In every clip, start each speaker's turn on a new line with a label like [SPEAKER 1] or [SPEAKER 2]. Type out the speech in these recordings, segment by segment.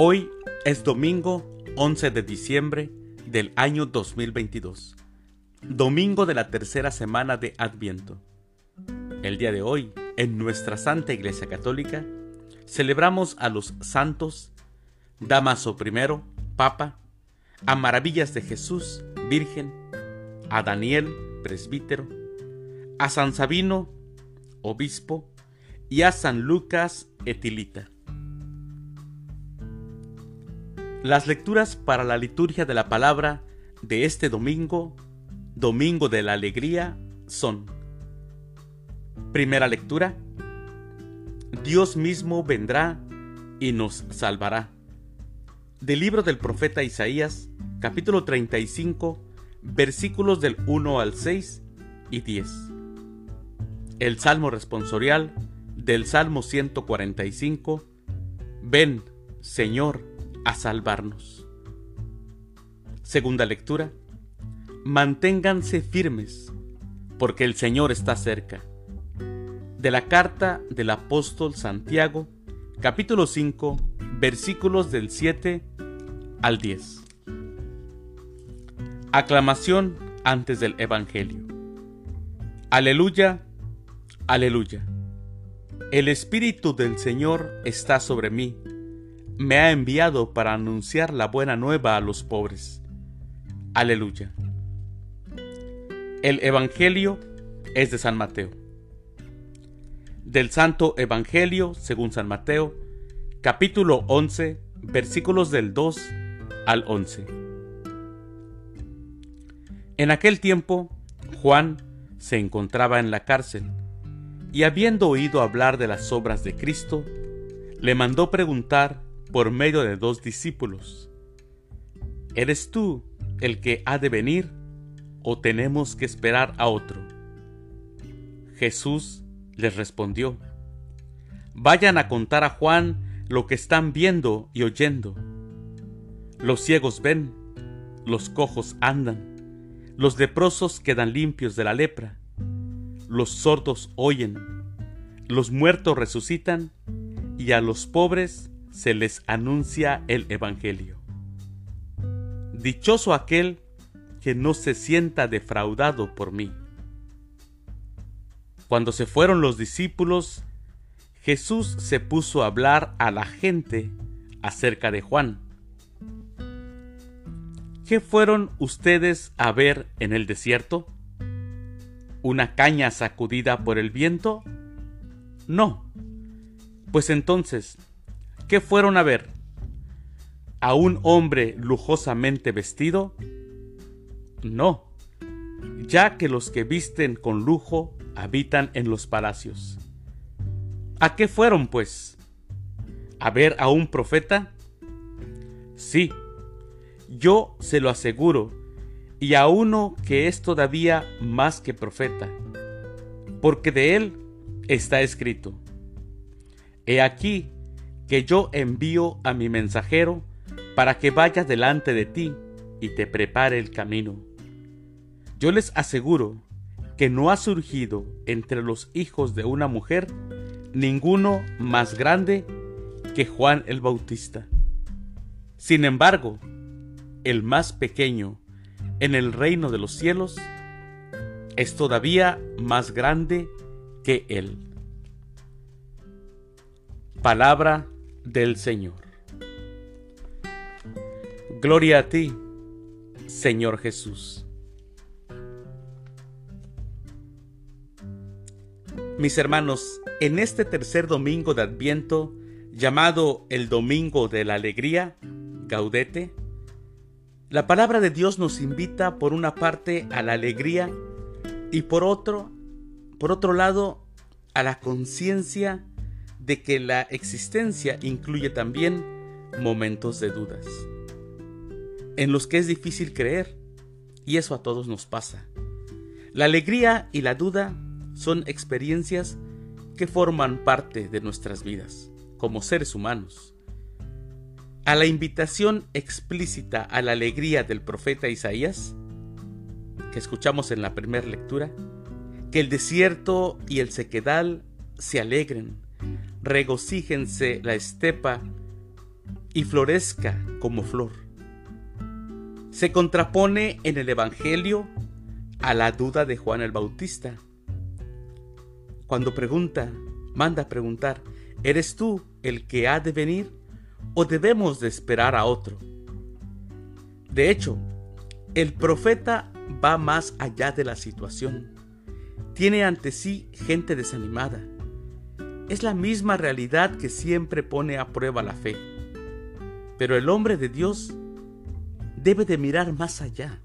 [SPEAKER 1] Hoy es domingo 11 de diciembre del año 2022, domingo de la tercera semana de Adviento. El día de hoy, en nuestra Santa Iglesia Católica, celebramos a los santos Damaso I, Papa, a Maravillas de Jesús, Virgen, a Daniel, presbítero, a San Sabino, obispo, y a San Lucas, etilita. Las lecturas para la liturgia de la palabra de este domingo, Domingo de la Alegría, son Primera lectura, Dios mismo vendrá y nos salvará. Del libro del profeta Isaías, capítulo 35, versículos del 1 al 6 y 10. El Salmo responsorial del Salmo 145, Ven, Señor, a salvarnos. Segunda lectura. Manténganse firmes, porque el Señor está cerca. De la carta del apóstol Santiago, capítulo 5, versículos del 7 al 10. Aclamación antes del Evangelio. Aleluya, aleluya. El Espíritu del Señor está sobre mí me ha enviado para anunciar la buena nueva a los pobres. Aleluya. El Evangelio es de San Mateo. Del Santo Evangelio según San Mateo, capítulo 11, versículos del 2 al 11. En aquel tiempo, Juan se encontraba en la cárcel, y habiendo oído hablar de las obras de Cristo, le mandó preguntar por medio de dos discípulos. ¿Eres tú el que ha de venir o tenemos que esperar a otro? Jesús les respondió, Vayan a contar a Juan lo que están viendo y oyendo. Los ciegos ven, los cojos andan, los leprosos quedan limpios de la lepra, los sordos oyen, los muertos resucitan y a los pobres se les anuncia el Evangelio. Dichoso aquel que no se sienta defraudado por mí. Cuando se fueron los discípulos, Jesús se puso a hablar a la gente acerca de Juan. ¿Qué fueron ustedes a ver en el desierto? ¿Una caña sacudida por el viento? No. Pues entonces, ¿Qué fueron a ver? ¿A un hombre lujosamente vestido? No, ya que los que visten con lujo habitan en los palacios. ¿A qué fueron, pues? ¿A ver a un profeta? Sí, yo se lo aseguro, y a uno que es todavía más que profeta, porque de él está escrito. He aquí, que yo envío a mi mensajero para que vaya delante de ti y te prepare el camino. Yo les aseguro que no ha surgido entre los hijos de una mujer ninguno más grande que Juan el Bautista. Sin embargo, el más pequeño en el reino de los cielos es todavía más grande que él. Palabra del Señor. Gloria a ti, Señor Jesús. Mis hermanos, en este tercer domingo de Adviento, llamado el Domingo de la Alegría, Gaudete, la palabra de Dios nos invita por una parte a la alegría y por otro, por otro lado, a la conciencia de que la existencia incluye también momentos de dudas, en los que es difícil creer, y eso a todos nos pasa. La alegría y la duda son experiencias que forman parte de nuestras vidas como seres humanos. A la invitación explícita a la alegría del profeta Isaías, que escuchamos en la primera lectura, que el desierto y el sequedal se alegren, regocíjense la estepa y florezca como flor. Se contrapone en el Evangelio a la duda de Juan el Bautista. Cuando pregunta, manda preguntar, ¿eres tú el que ha de venir o debemos de esperar a otro? De hecho, el profeta va más allá de la situación. Tiene ante sí gente desanimada. Es la misma realidad que siempre pone a prueba la fe. Pero el hombre de Dios debe de mirar más allá,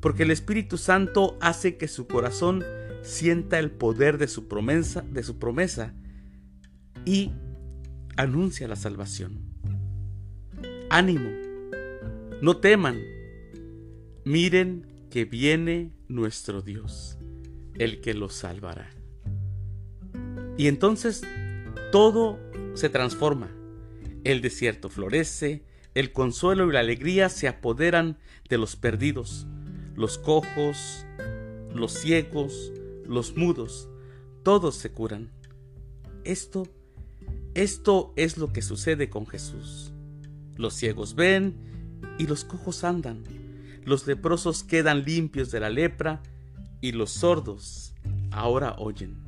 [SPEAKER 1] porque el Espíritu Santo hace que su corazón sienta el poder de su promesa, de su promesa y anuncia la salvación. Ánimo, no teman, miren que viene nuestro Dios, el que los salvará. Y entonces todo se transforma. El desierto florece, el consuelo y la alegría se apoderan de los perdidos, los cojos, los ciegos, los mudos, todos se curan. Esto, esto es lo que sucede con Jesús. Los ciegos ven y los cojos andan los leprosos quedan limpios de la lepra y los sordos ahora oyen.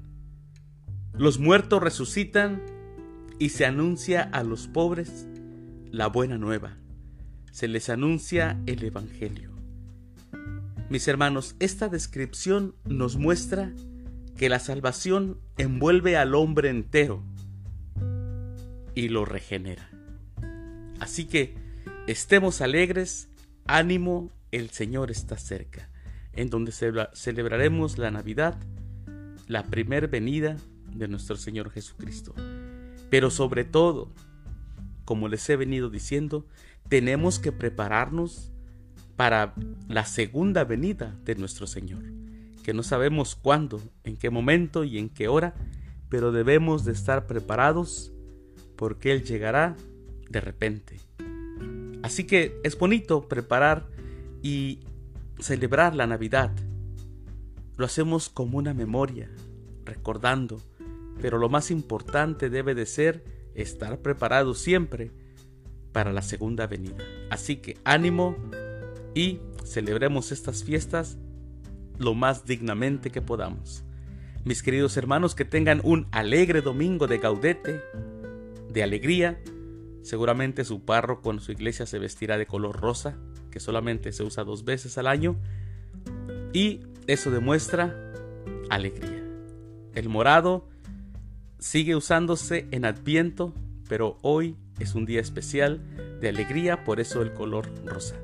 [SPEAKER 1] Los muertos resucitan y se anuncia a los pobres la buena nueva. Se les anuncia el Evangelio. Mis hermanos, esta descripción nos muestra que la salvación envuelve al hombre entero y lo regenera. Así que estemos alegres, ánimo el Señor está cerca, en donde celebraremos la Navidad, la primer venida de nuestro Señor Jesucristo. Pero sobre todo, como les he venido diciendo, tenemos que prepararnos para la segunda venida de nuestro Señor, que no sabemos cuándo, en qué momento y en qué hora, pero debemos de estar preparados porque Él llegará de repente. Así que es bonito preparar y celebrar la Navidad. Lo hacemos como una memoria, recordando, pero lo más importante debe de ser estar preparado siempre para la segunda venida. Así que ánimo y celebremos estas fiestas lo más dignamente que podamos. Mis queridos hermanos, que tengan un alegre domingo de gaudete, de alegría. Seguramente su párroco en su iglesia se vestirá de color rosa, que solamente se usa dos veces al año y eso demuestra alegría. El morado sigue usándose en Adviento, pero hoy es un día especial de alegría, por eso el color rosa.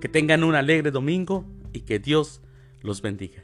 [SPEAKER 1] Que tengan un alegre domingo y que Dios los bendiga.